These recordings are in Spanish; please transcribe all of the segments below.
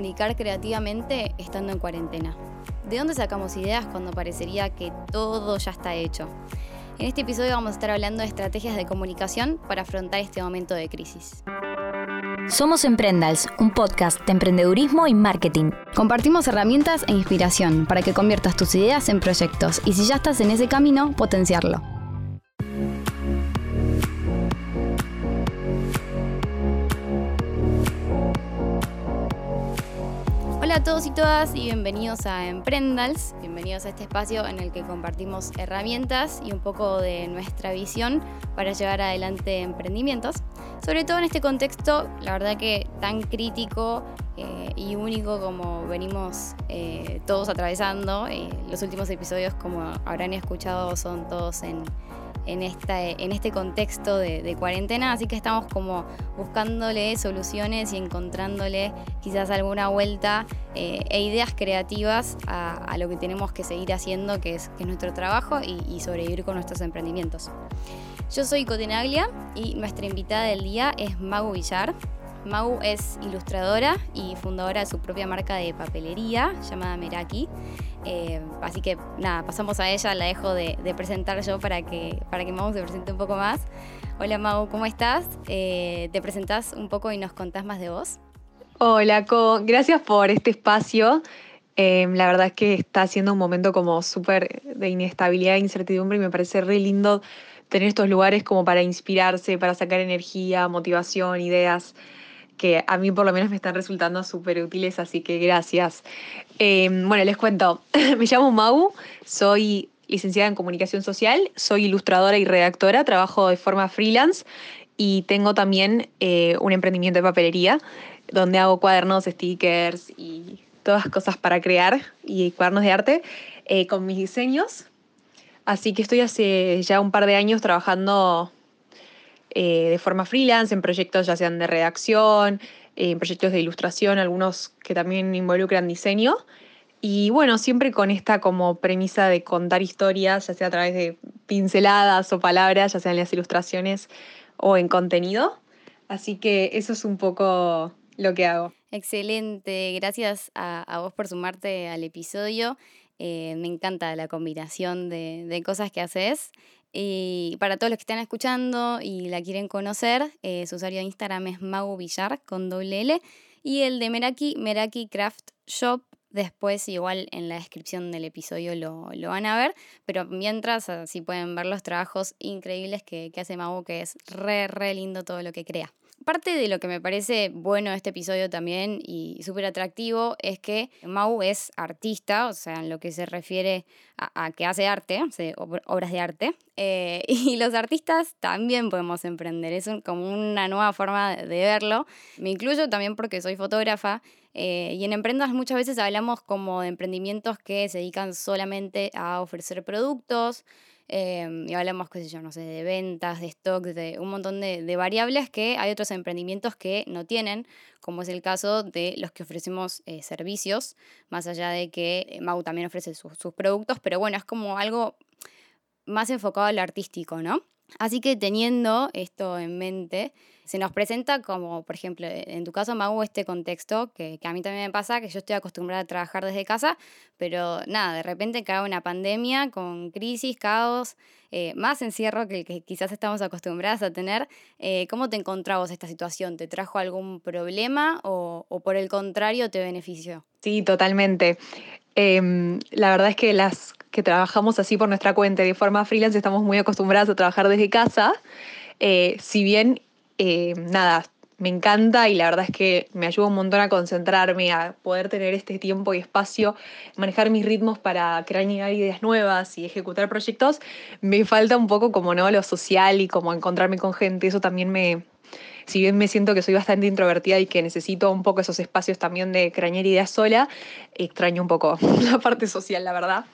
comunicar creativamente estando en cuarentena? ¿De dónde sacamos ideas cuando parecería que todo ya está hecho? En este episodio vamos a estar hablando de estrategias de comunicación para afrontar este momento de crisis. Somos Emprendals, un podcast de emprendedurismo y marketing. Compartimos herramientas e inspiración para que conviertas tus ideas en proyectos y si ya estás en ese camino, potenciarlo. Hola a todos y todas y bienvenidos a Emprendals, bienvenidos a este espacio en el que compartimos herramientas y un poco de nuestra visión para llevar adelante emprendimientos. Sobre todo en este contexto, la verdad que tan crítico eh, y único como venimos eh, todos atravesando. Eh, los últimos episodios, como habrán escuchado, son todos en, en, en este contexto de, cuarentena, así que estamos como buscándole soluciones y encontrándole quizás alguna vuelta eh, e ideas creativas a, lo que tenemos que seguir haciendo, que es, nuestro trabajo y, sobrevivir con nuestros emprendimientos. Yo soy Cotenaglia y nuestra invitada del día es Magu Villar. Mau es ilustradora y fundadora de su propia marca de papelería llamada Meraki. Eh, así que nada, pasamos a ella, la dejo de, presentar yo para que, para que Mau se presente un poco más. Hola Mau, ¿cómo estás? Eh, ¿Te presentás un poco y nos contás más de vos? Hola, Co, gracias por este espacio. Eh, la verdad es que está siendo un momento como súper de inestabilidad e incertidumbre y me parece re lindo tener estos lugares como para inspirarse, para sacar energía, motivación, ideas que a mí por lo menos me están resultando súper útiles, así que gracias. Em, bueno, les cuento, me llamo Mau, soy licenciada en comunicación social, soy ilustradora y redactora, trabajo de forma freelance y tengo también eh, un emprendimiento de papelería donde hago cuadernos, stickers y todas cosas para crear y cuadernos de arte eh, con mis diseños. Así que estoy hace ya un par de años trabajando eh, de forma freelance, en proyectos ya sean de redacción, en proyectos de ilustración, algunos que también involucran diseño. Y bueno, siempre con esta como premisa de contar historias, ya sea a través de pinceladas o palabras, ya sean en las ilustraciones o en contenido. Así que eso es un poco lo que hago. Excelente, gracias a, vos por sumarte al episodio. Eh, me encanta la combinación de, de cosas que haces. Y para todos los que están escuchando y la quieren conocer, eh, su usuario de Instagram es Mau Villar con doble L. Y el de Meraki, Meraki Craft Shop. Después, igual en la descripción del episodio lo, lo van a ver. Pero mientras, así pueden ver los trabajos increíbles que, que hace Mau, que es re, re lindo todo lo que crea. Parte de lo que me parece bueno este episodio también y súper atractivo es que Mau es artista, o sea, en lo que se refiere a, que hace arte, obras de arte, eh, y los artistas también podemos emprender, es como una nueva forma de verlo. Me incluyo también porque soy fotógrafa eh, y en Emprendas muchas veces hablamos como de emprendimientos que se dedican solamente a ofrecer productos, Em, y hablamos, qué sé yo, no sé, de ventas, de stock, de un montón de, variables que hay otros emprendimientos que no tienen, como es el caso de los que ofrecemos eh, servicios, más allá de que eh, Mau también ofrece sus productos, pero bueno, es como algo más enfocado al artístico, ¿no? Así que teniendo esto en mente, se nos presenta como, por ejemplo, en tu caso, Mau, este contexto que, a mí también me pasa, que yo estoy acostumbrada a trabajar desde casa, pero nada, de repente cae una pandemia con crisis, caos, eh, más encierro que el que quizás estamos acostumbradas a tener. Eh, ¿Cómo te encontrabas esta situación? ¿Te trajo algún problema o, por el contrario te benefició? Sí, totalmente. Em, la verdad es que las que trabajamos así por nuestra cuenta de forma freelance estamos muy acostumbradas a trabajar desde casa. Eh, si bien nada, me encanta y la verdad es que me ayuda un montón a concentrarme, a poder tener este tiempo y espacio, manejar mis ritmos para crear ideas nuevas y ejecutar proyectos. Me falta un poco como no lo social y como encontrarme con gente, eso también me, si bien me siento que soy bastante introvertida y que necesito un poco esos espacios también de crañar ideas sola, extraño un poco la parte social, la verdad.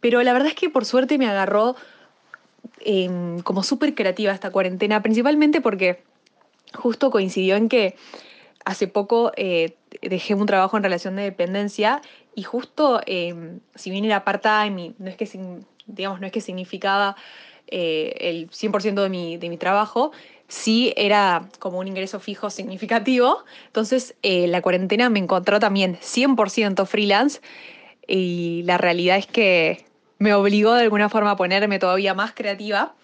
Pero la verdad es que por suerte me agarró em, como súper creativa esta cuarentena, principalmente porque justo coincidió en que hace poco eh, dejé un trabajo en relación de dependencia y justo, em, si bien era part-time no es que, digamos, no es que significaba eh, el 100% de mi, de mi trabajo, sí era como un ingreso fijo significativo. Entonces eh, la cuarentena me encontró también 100% freelance y la realidad es que me obligó de alguna forma a ponerme todavía más creativa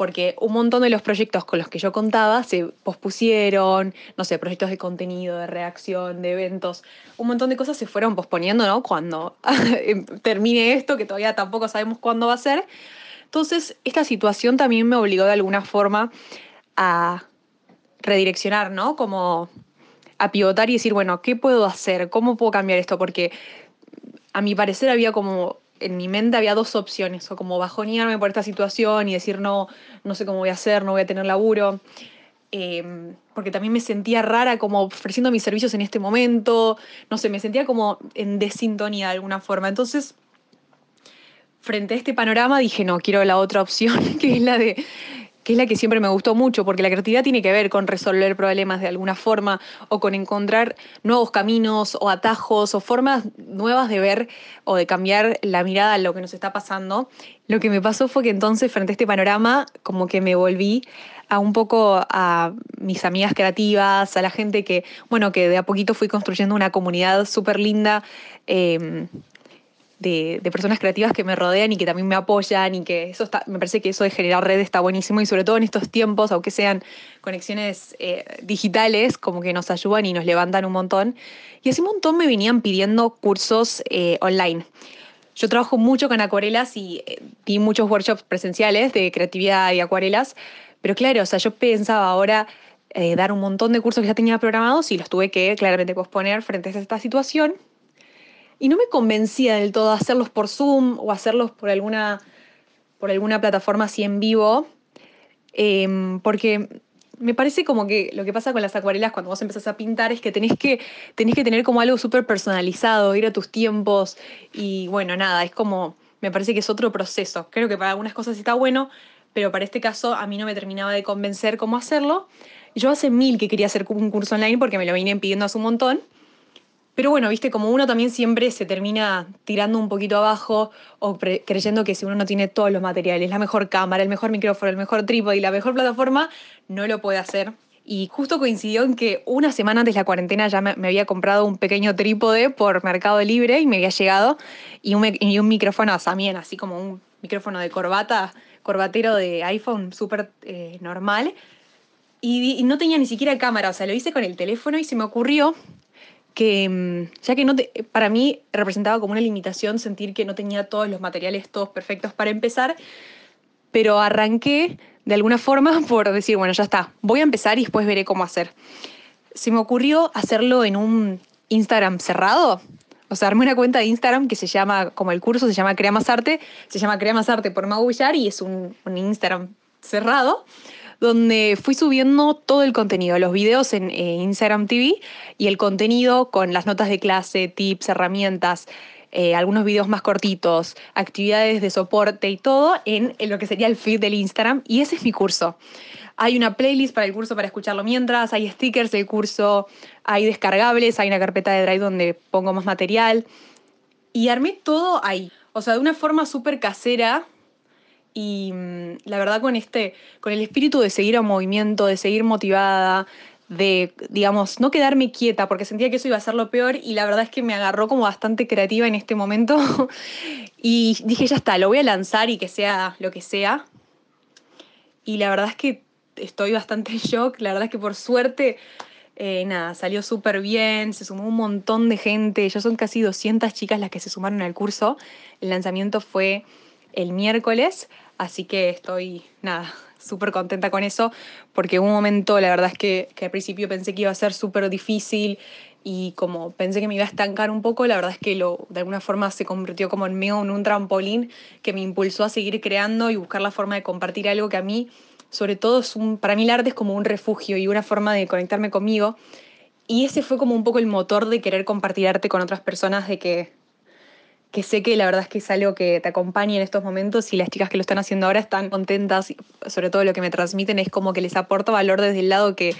porque un montón de los proyectos con los que yo contaba se pospusieron, no sé, proyectos de contenido, de reacción, de eventos, un montón de cosas se fueron posponiendo, ¿no? Cuando termine esto, que todavía tampoco sabemos cuándo va a ser. Entonces, esta situación también me obligó de alguna forma a redireccionar, ¿no? Como a pivotar y decir, bueno, ¿qué puedo hacer? ¿Cómo puedo cambiar esto? Porque a mi parecer había como en mi mente había dos opciones, o como bajonearme por esta situación y decir, no, no sé cómo voy a hacer, no voy a tener laburo, em, porque también me sentía rara como ofreciendo mis servicios en este momento, no sé, me sentía como en desintonía de alguna forma. Entonces, frente a este panorama dije, no, quiero la otra opción, que es la de que es la que siempre me gustó mucho, porque la creatividad tiene que ver con resolver problemas de alguna forma o con encontrar nuevos caminos o atajos o formas nuevas de ver o de cambiar la mirada a lo que nos está pasando. Lo que me pasó fue que entonces frente a este panorama como que me volví a un poco a mis amigas creativas, a la gente que, bueno, que de a poquito fui construyendo una comunidad súper linda. Eh, de, personas creativas que me rodean y que también me apoyan y que eso me parece que eso de generar redes está buenísimo y sobre todo en estos tiempos, aunque sean conexiones eh, digitales, como que nos ayudan y nos levantan un montón. Y hace un montón me venían pidiendo cursos eh, online. Yo trabajo mucho con acuarelas y eh, di muchos workshops presenciales de creatividad y acuarelas, pero claro, o sea, yo pensaba ahora dar un montón de cursos que ya tenía programados y los tuve que claramente posponer frente a esta situación y no me convencía del todo hacerlos por Zoom o hacerlos por alguna, por alguna plataforma así en vivo, em, porque me parece como que lo que pasa con las acuarelas cuando vos empezás a pintar es que tenés que, tenés que tener como algo súper personalizado, ir a tus tiempos y bueno, nada, es como, me parece que es otro proceso. Creo que para algunas cosas está bueno, pero para este caso a mí no me terminaba de convencer cómo hacerlo. Yo hace mil que quería hacer un curso online porque me lo venían pidiendo hace un montón. Pero bueno, viste, como uno también siempre se termina tirando un poquito abajo o creyendo que si uno no tiene todos los materiales, la mejor cámara, el mejor micrófono, el mejor trípode y la mejor plataforma, no lo puede hacer. Y justo coincidió en que una semana antes de la cuarentena ya me, había comprado un pequeño trípode por Mercado Libre y me había llegado y un, y un micrófono también, así como un micrófono de corbata, corbatero de iPhone súper eh, normal. Y, y, no tenía ni siquiera cámara, o sea, lo hice con el teléfono y se me ocurrió que mm, ya que no para mí representaba como una limitación sentir que no tenía todos los materiales todos perfectos para empezar, pero arranqué de alguna forma por decir, bueno, ya está, voy a empezar y después veré cómo hacer. Se me ocurrió hacerlo en un Instagram cerrado. O sea, armé una cuenta de Instagram que se llama, como el curso se llama Crea Más Arte, se llama Crea Más Arte por Magullar y es un Instagram cerrado donde fui subiendo todo el contenido, los videos en eh, Instagram TV y el contenido con las notas de clase, tips, herramientas. Eh, algunos videos más cortitos, actividades de soporte y todo en, en, lo que sería el feed del Instagram. Y ese es mi curso. Hay una playlist para el curso para escucharlo mientras, hay stickers del curso, hay descargables, hay una carpeta de Drive donde pongo más material. Y armé todo ahí. O sea, de una forma súper casera, y mm, la verdad con este, con el espíritu de seguir a movimiento, de seguir motivada, de, digamos, no quedarme quieta, porque sentía que eso iba a ser lo peor y la verdad es que me agarró como bastante creativa en este momento y dije, ya está, lo voy a lanzar y que sea lo que sea. Y la verdad es que estoy bastante en shock, la verdad es que por suerte, eh, nada, salió súper bien, se sumó un montón de gente, ya son casi 200 chicas las que se sumaron al curso, el lanzamiento fue el miércoles, así que estoy, nada, súper contenta con eso, porque un momento, la verdad es que, al principio pensé que iba a ser súper difícil y como pensé que me iba a estancar un poco, la verdad es que lo, de alguna forma se convirtió como en medio en un trampolín que me impulsó a seguir creando y buscar la forma de compartir algo que a mí, sobre todo, es un, para mí el arte es como un refugio y una forma de conectarme conmigo. Y ese fue como un poco el motor de querer compartir arte con otras personas, de que que sé que la verdad es que es algo que te acompaña en estos momentos y las chicas que lo están haciendo ahora están contentas, sobre todo lo que me transmiten es como que les aporta valor desde el lado que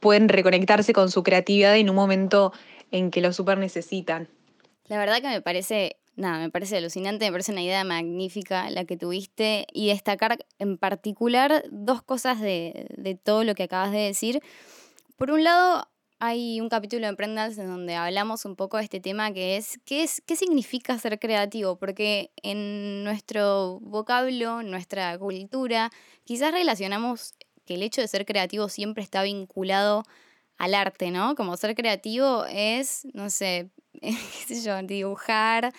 pueden reconectarse con su creatividad en un momento en que lo súper necesitan. La verdad que me parece nada, me parece alucinante, me parece una idea magnífica la que tuviste y destacar en particular dos cosas de, de todo lo que acabas de decir. Por un lado, hay un capítulo de Emprendals en donde hablamos un poco de este tema que es ¿qué, es, qué significa ser creativo? Porque en nuestro vocablo, nuestra cultura, quizás relacionamos que el hecho de ser creativo siempre está vinculado al arte, ¿no? Como ser creativo es, no sé, qué sé yo, dibujar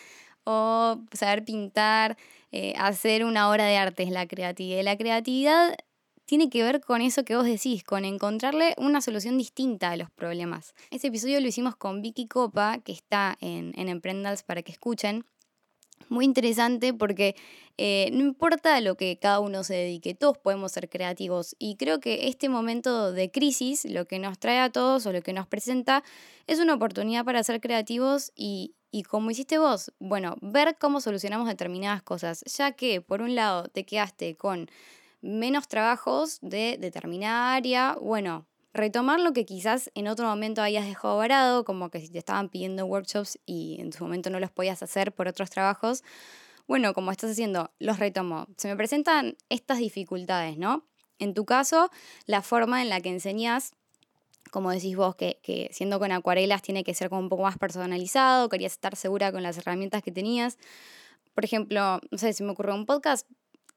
o saber pintar, eh, hacer una obra de arte es la creatividad. La creatividad tiene que ver con eso que vos decís, con encontrarle una solución distinta a los problemas. Este episodio lo hicimos con Vicky Copa, que está en, en Emprendals para que escuchen. Muy interesante porque eh, no importa lo que cada uno se dedique, todos podemos ser creativos y creo que este momento de crisis, lo que nos trae a todos o lo que nos presenta, es una oportunidad para ser creativos y, y como hiciste vos, bueno, ver cómo solucionamos determinadas cosas, ya que por un lado te quedaste con menos trabajos de determinada área, bueno, retomar lo que quizás en otro momento hayas dejado varado, como que si te estaban pidiendo workshops y en su momento no los podías hacer por otros trabajos, bueno, como estás haciendo, los retomo. Se me presentan estas dificultades, ¿no? En tu caso, la forma en la que enseñas, como decís vos, que, que siendo con acuarelas tiene que ser como un poco más personalizado, querías estar segura con las herramientas que tenías. Por ejemplo, no sé, si me ocurre un podcast,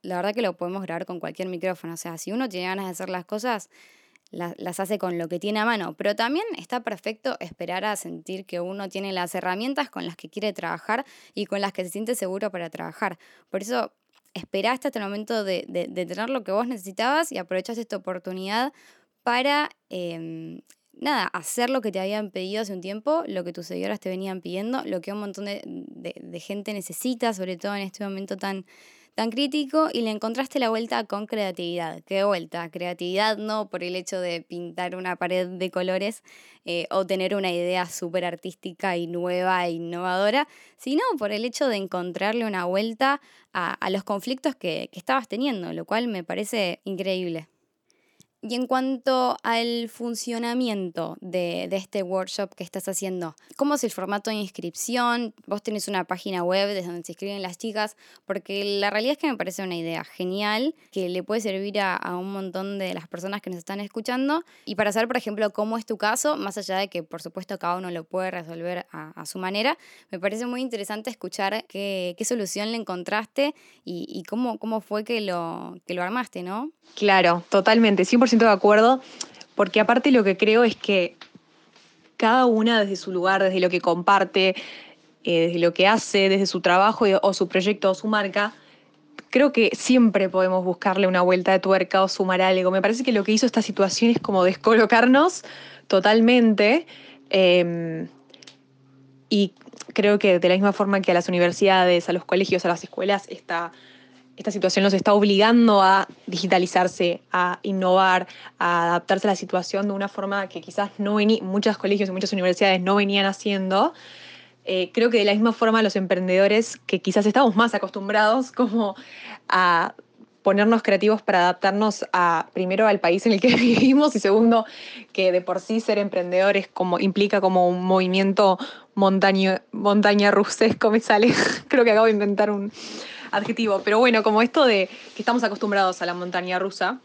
la verdad que lo podemos grabar con cualquier micrófono. O sea, si uno tiene ganas de hacer las cosas, las, hace con lo que tiene a mano. Pero también está perfecto esperar a sentir que uno tiene las herramientas con las que quiere trabajar y con las que se siente seguro para trabajar. Por eso, esperaste hasta el momento de, tener lo que vos necesitabas y aprovechaste esta oportunidad para em, nada, hacer lo que te habían pedido hace un tiempo, lo que tus seguidores te venían pidiendo, lo que un montón de, gente necesita, sobre todo en este momento tan, tan crítico y le encontraste la vuelta con creatividad. ¿Qué vuelta? Creatividad no por el hecho de pintar una pared de colores eh, o tener una idea súper artística y nueva e innovadora, sino por el hecho de encontrarle una vuelta a, los conflictos que estabas teniendo, lo cual me parece increíble. Y en cuanto al funcionamiento de, este workshop que estás haciendo, ¿cómo es el formato de inscripción? Vos tenés una página web desde donde se inscriben las chicas, porque la realidad es que me parece una idea genial que le puede servir a, un montón de las personas que nos están escuchando. Y para saber, por ejemplo, cómo es tu caso, más allá de que por supuesto cada uno lo puede resolver a, su manera, me parece muy interesante escuchar qué, solución le encontraste y, cómo, cómo fue que lo, que lo armaste, ¿no? Claro, totalmente, 100% de acuerdo, porque aparte lo que creo es que cada una desde su lugar, desde lo que comparte, eh, desde lo que hace, desde su trabajo o su proyecto o su marca, creo que siempre podemos buscarle una vuelta de tuerca o sumar algo. Me parece que lo que hizo esta situación es como descolocarnos totalmente. Em, y creo que de la misma forma que a las universidades, a los colegios, a las escuelas, está esta situación los está obligando a digitalizarse, a innovar, a adaptarse a la situación de una forma que quizás no muchos colegios y muchas universidades no venían haciendo. Eh, creo que de la misma forma los emprendedores que quizás estamos más acostumbrados como a ponernos creativos para adaptarnos a primero al país en el que vivimos y segundo que de por sí ser emprendedores como implica como un movimiento montaña, montaña rusesco me sale creo que acabo de inventar un, adjetivo. Pero bueno, como esto de que estamos acostumbrados a la montaña rusa.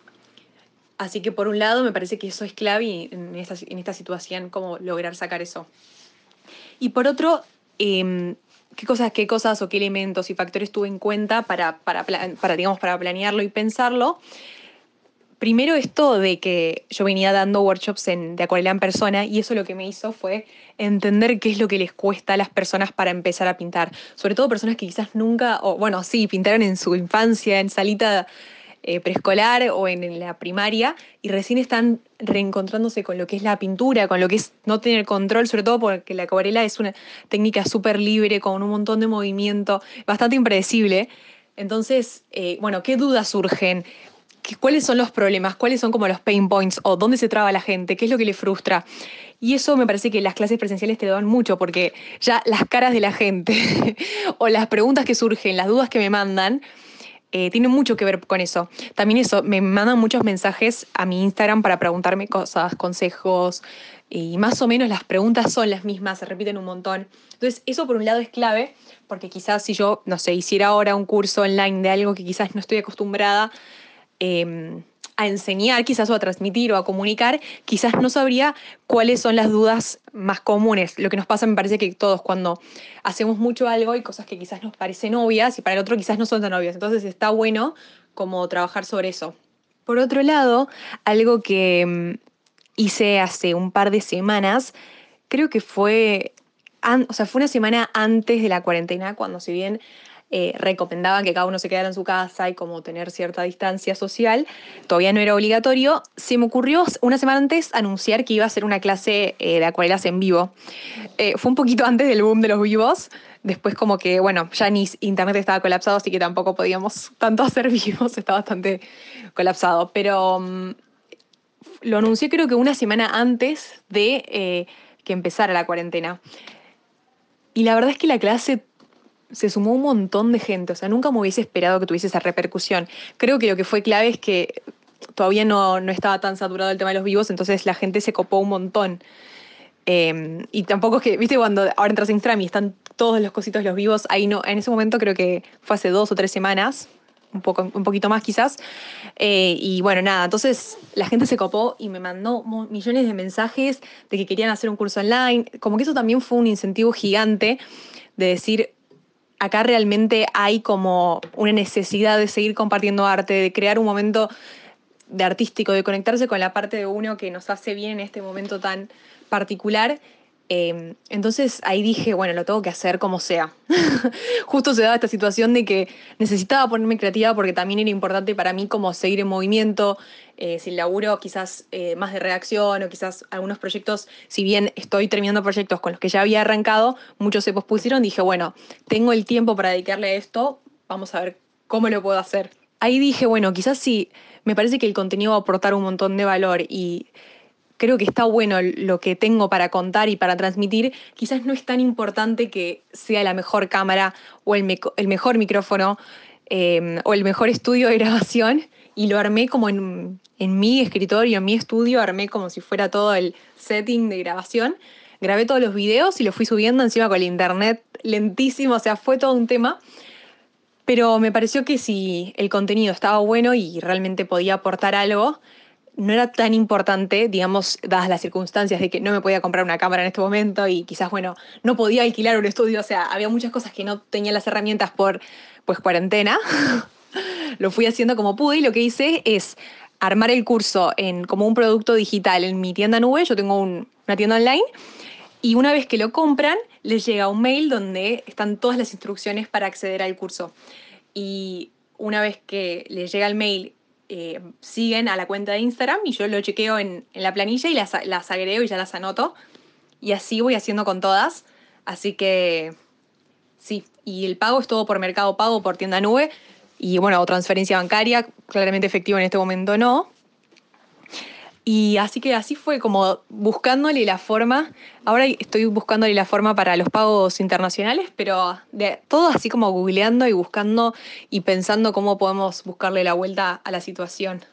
Así que por un lado me parece que eso es clave en esta, en esta situación cómo lograr sacar eso. Y por otro, em, ¿qué, cosas, ¿qué cosas o qué elementos y factores tuve en cuenta para, para, digamos, para planearlo y pensarlo? Primero esto de que yo venía dando workshops en, de acuarela en persona y eso lo que me hizo fue entender qué es lo que les cuesta a las personas para empezar a pintar. Sobre todo personas que quizás nunca, o bueno, sí, pintaron en su infancia, en salita eh, preescolar o en, la primaria y recién están reencontrándose con lo que es la pintura, con lo que es no tener control, sobre todo porque la acuarela es una técnica súper libre, con un montón de movimiento, bastante impredecible. Entonces, eh, bueno, ¿qué dudas surgen? Cuáles son los problemas, cuáles son como los pain points o dónde se traba la gente, qué es lo que le frustra. Y eso me parece que las clases presenciales te dan mucho porque ya las caras de la gente o las preguntas que surgen, las dudas que me mandan, eh, tiene mucho que ver con eso. También eso, me mandan muchos mensajes a mi Instagram para preguntarme cosas, consejos, y más o menos las preguntas son las mismas, se repiten un montón. Entonces, eso por un lado es clave, porque quizás si yo, no sé, hiciera ahora un curso online de algo que quizás no estoy acostumbrada, em, a enseñar quizás o a transmitir o a comunicar, quizás no sabría cuáles son las dudas más comunes. Lo que nos pasa me parece que todos cuando hacemos mucho algo hay cosas que quizás nos parecen obvias y para el otro quizás no son tan obvias. Entonces está bueno como trabajar sobre eso. Por otro lado, algo que mm, hice hace un par de semanas, creo que fue, o sea, fue una semana antes de la cuarentena, cuando si bien eh, recomendaban que cada uno se quedara en su casa y como tener cierta distancia social, todavía no era obligatorio, se me ocurrió una semana antes anunciar que iba a hacer una clase eh, de acuarelas en vivo. Eh, fue un poquito antes del boom de los vivos, después como que, bueno, ya ni internet estaba colapsado, así que tampoco podíamos tanto hacer vivos, estaba bastante colapsado, pero mm, lo anuncié creo que una semana antes de que empezara la cuarentena. Y la verdad es que la clase se sumó un montón de gente, o sea, nunca me hubiese esperado que tuviese esa repercusión. Creo que lo que fue clave es que todavía no, estaba tan saturado el tema de los vivos, entonces la gente se copó un montón. Em, y tampoco es que, viste, cuando ahora entras en Instagram y están todos los cositos los vivos, ahí no, en ese momento creo que fue hace dos o tres semanas, un, poco, un poquito más quizás. Eh, y bueno, nada, entonces la gente se copó y me mandó millones de mensajes de que querían hacer un curso online. Como que eso también fue un incentivo gigante de decir, acá realmente hay como una necesidad de seguir compartiendo arte, de crear un momento de artístico, de conectarse con la parte de uno que nos hace bien en este momento tan particular Em, entonces ahí dije, bueno, lo tengo que hacer como sea. Justo se daba esta situación de que necesitaba ponerme creativa porque también era importante para mí como seguir en movimiento, eh, si laburo quizás eh, más de reacción o quizás algunos proyectos, si bien estoy terminando proyectos con los que ya había arrancado, muchos se pospusieron, dije, bueno, tengo el tiempo para dedicarle a esto, vamos a ver cómo lo puedo hacer. Ahí dije, bueno, quizás si me parece que el contenido va a aportar un montón de valor y creo que está bueno lo que tengo para contar y para transmitir, quizás no es tan importante que sea la mejor cámara o el, mejor micrófono em, o el mejor estudio de grabación. Y lo armé como en, en mi escritorio, en mi estudio, armé como si fuera todo el setting de grabación. Grabé todos los videos y los fui subiendo encima con el internet lentísimo, o sea, fue todo un tema. Pero me pareció que si el contenido estaba bueno y realmente podía aportar algo, no era tan importante, digamos, dadas las circunstancias de que no me podía comprar una cámara en este momento y quizás, bueno, no podía alquilar un estudio, o sea, había muchas cosas que no tenía las herramientas por, pues, cuarentena. lo fui haciendo como pude y lo que hice es armar el curso en, como un producto digital en mi tienda nube, yo tengo una tienda online, y una vez que lo compran, les llega un mail donde están todas las instrucciones para acceder al curso. Y una vez que les llega el mail eh, siguen a la cuenta de Instagram y yo lo chequeo en, la planilla y las, las, agrego y ya las anoto. Y así voy haciendo con todas. Así que sí, y el pago es todo por Mercado Pago, por tienda nube. Y bueno, o transferencia bancaria, claramente efectivo en este momento no. Y así que así fue como buscándole la forma. Ahora estoy buscándole la forma para los pagos internacionales, pero de todo así como googleando y buscando y pensando cómo podemos buscarle la vuelta a la situación.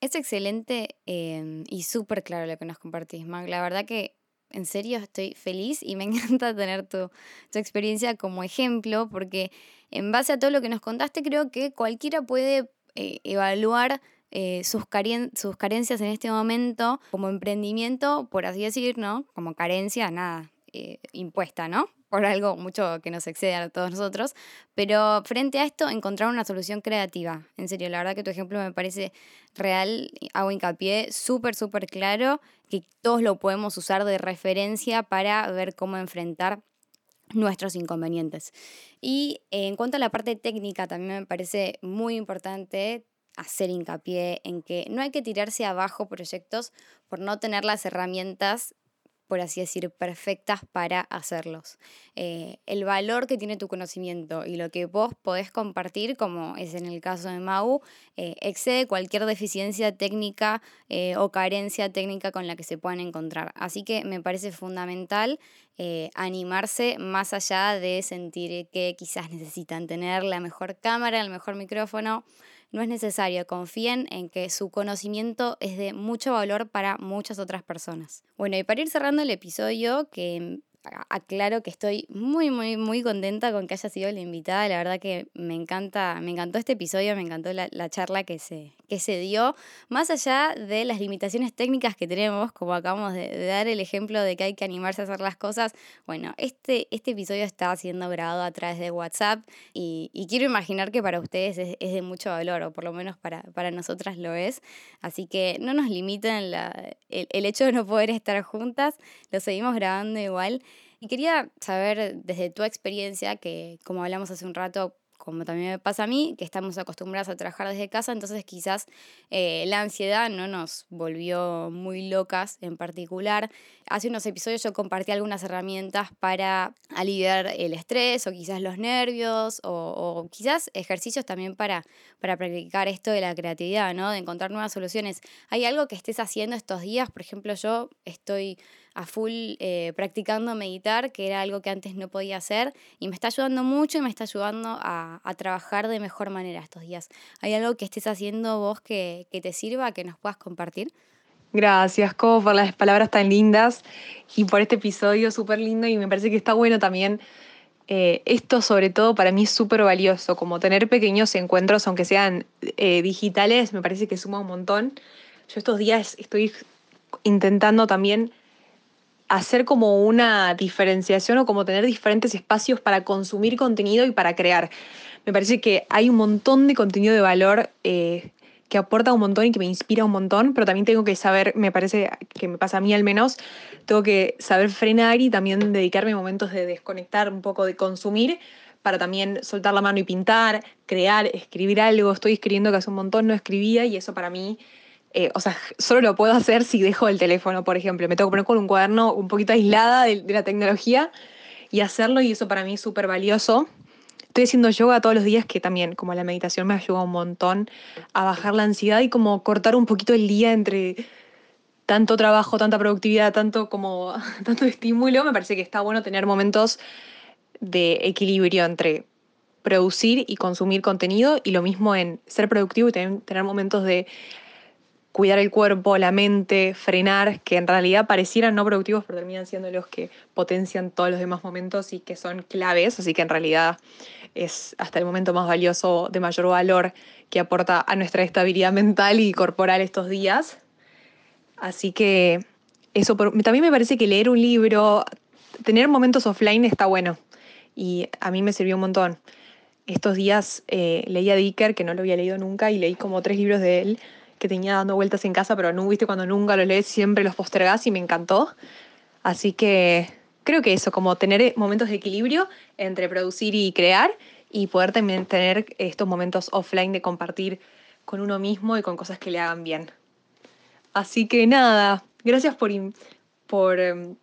Es excelente em, y súper claro lo que nos compartís, Mag. La verdad que en serio estoy feliz y me encanta tener tu, tu experiencia como ejemplo, porque en base a todo lo que nos contaste, creo que cualquiera puede eh, evaluar eh, sus, sus carencias en este momento como emprendimiento, por así decir, ¿no? Como carencia, nada, eh, impuesta, ¿no? Por algo mucho que nos excede a todos nosotros. Pero frente a esto, encontrar una solución creativa. En serio, la verdad que tu ejemplo me parece real, hago hincapié, súper, súper claro, que todos lo podemos usar de referencia para ver cómo enfrentar nuestros inconvenientes. Y en cuanto a la parte técnica, también me parece muy importante hacer hincapié en que no hay que tirarse abajo proyectos por no tener las herramientas por así decir, perfectas para hacerlos. Eh, el valor que tiene tu conocimiento y lo que vos podés compartir, como es en el caso de Mau, eh, excede cualquier deficiencia técnica eh, o carencia técnica con la que se puedan encontrar. Así que me parece fundamental animarse más allá de sentir que quizás necesitan tener la mejor cámara, el mejor micrófono no es necesario, confíen en que su conocimiento es de mucho valor para muchas otras personas. Bueno, y para ir cerrando el episodio, que aclaro que estoy muy, muy, muy contenta con que haya sido la invitada. La verdad que me encanta, me encantó este episodio, me encantó la, charla que se, que se dio. Más allá de las limitaciones técnicas que tenemos, como acabamos de, dar el ejemplo de que hay que animarse a hacer las cosas, bueno, este, este episodio está siendo grabado a través de WhatsApp y, quiero imaginar que para ustedes es, de mucho valor, o por lo menos para, para nosotras lo es. Así que no nos limiten la, el, el hecho de no poder estar juntas, lo seguimos grabando igual. Y quería saber desde tu experiencia, que como hablamos hace un rato, como también me pasa a mí, que estamos acostumbrados a trabajar desde casa, entonces quizás eh, la ansiedad no nos volvió muy locas en particular. Hace unos episodios yo compartí algunas herramientas para aliviar el estrés o quizás los nervios o, quizás ejercicios también para, para practicar esto de la creatividad, ¿no? de encontrar nuevas soluciones. ¿Hay algo que estés haciendo estos días? Por ejemplo, yo estoy a full eh, practicando meditar, que era algo que antes no podía hacer, y me está ayudando mucho y me está ayudando a, trabajar de mejor manera estos días. ¿Hay algo que estés haciendo vos que, te sirva, que nos puedas compartir? Gracias, Co, por las palabras tan lindas y por este episodio súper lindo y me parece que está bueno también. Eh, esto sobre todo para mí es súper valioso, como tener pequeños encuentros, aunque sean eh, digitales, me parece que suma un montón. Yo estos días estoy intentando también hacer como una diferenciación o como tener diferentes espacios para consumir contenido y para crear. Me parece que hay un montón de contenido de valor eh, que aporta un montón y que me inspira un montón, pero también tengo que saber, me parece que me pasa a mí al menos, tengo que saber frenar y también dedicarme momentos de desconectar un poco, de consumir para también soltar la mano y pintar, crear, escribir algo. Estoy escribiendo que hace un montón no escribía y eso para mí eh, o sea, solo lo puedo hacer si dejo el teléfono, por ejemplo. Me tengo que poner con un cuaderno un poquito aislada de, la tecnología y hacerlo y eso para mí es súper valioso. Estoy haciendo yoga todos los días que también, como la meditación, me ayuda un montón a bajar la ansiedad y como cortar un poquito el día entre tanto trabajo, tanta productividad, tanto como tanto estímulo. Me parece que está bueno tener momentos de equilibrio entre producir y consumir contenido y lo mismo en ser productivo y tener momentos de cuidar el cuerpo, la mente, frenar, que en realidad parecieran no productivos, pero terminan siendo los que potencian todos los demás momentos y que son claves, así que en realidad es hasta el momento más valioso, de mayor valor que aporta a nuestra estabilidad mental y corporal estos días. Así que eso también me parece que leer un libro, tener momentos offline está bueno y a mí me sirvió un montón. Estos días eh, leí a Dicker, que no lo había leído nunca, y leí como tres libros de él que tenía dando vueltas en casa, pero no viste cuando nunca los lees, siempre los postergás y me encantó. Así que creo que eso, como tener momentos de equilibrio entre producir y crear y poder también tener estos momentos offline de compartir con uno mismo y con cosas que le hagan bien. Así que nada, gracias por, por, em,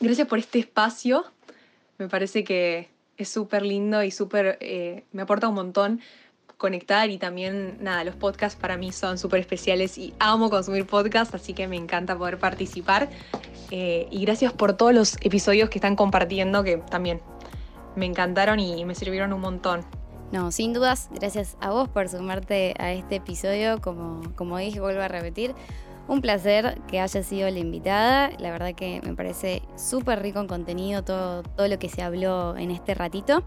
gracias por este espacio. Me parece que es súper lindo y súper, eh, me aporta un montón conectar y también, nada, los podcasts para mí son súper especiales y amo consumir podcasts, así que me encanta poder participar. Eh, y gracias por todos los episodios que están compartiendo, que también me encantaron y me sirvieron un montón. No, sin dudas, gracias a vos por sumarte a este episodio, como, como dije, vuelvo a repetir. Un placer que haya sido la invitada. La verdad que me parece súper rico en contenido todo, todo lo que se habló en este ratito.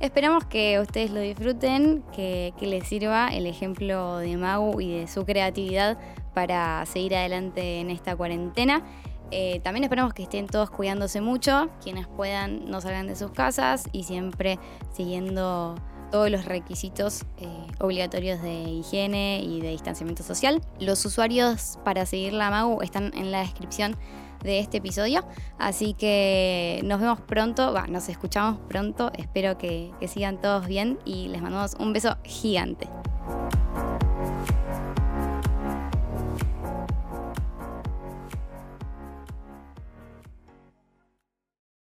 Esperamos que ustedes lo disfruten, que, les sirva el ejemplo de Magu y de su creatividad para seguir adelante en esta cuarentena. Eh, también esperamos que estén todos cuidándose mucho, quienes puedan no salgan de sus casas y siempre siguiendo todos los requisitos eh, obligatorios de higiene y de distanciamiento social. Los usuarios para seguir la MAU están en la descripción de este episodio. Así que nos vemos pronto, nos escuchamos pronto. Espero que sigan todos bien y les mandamos un beso gigante.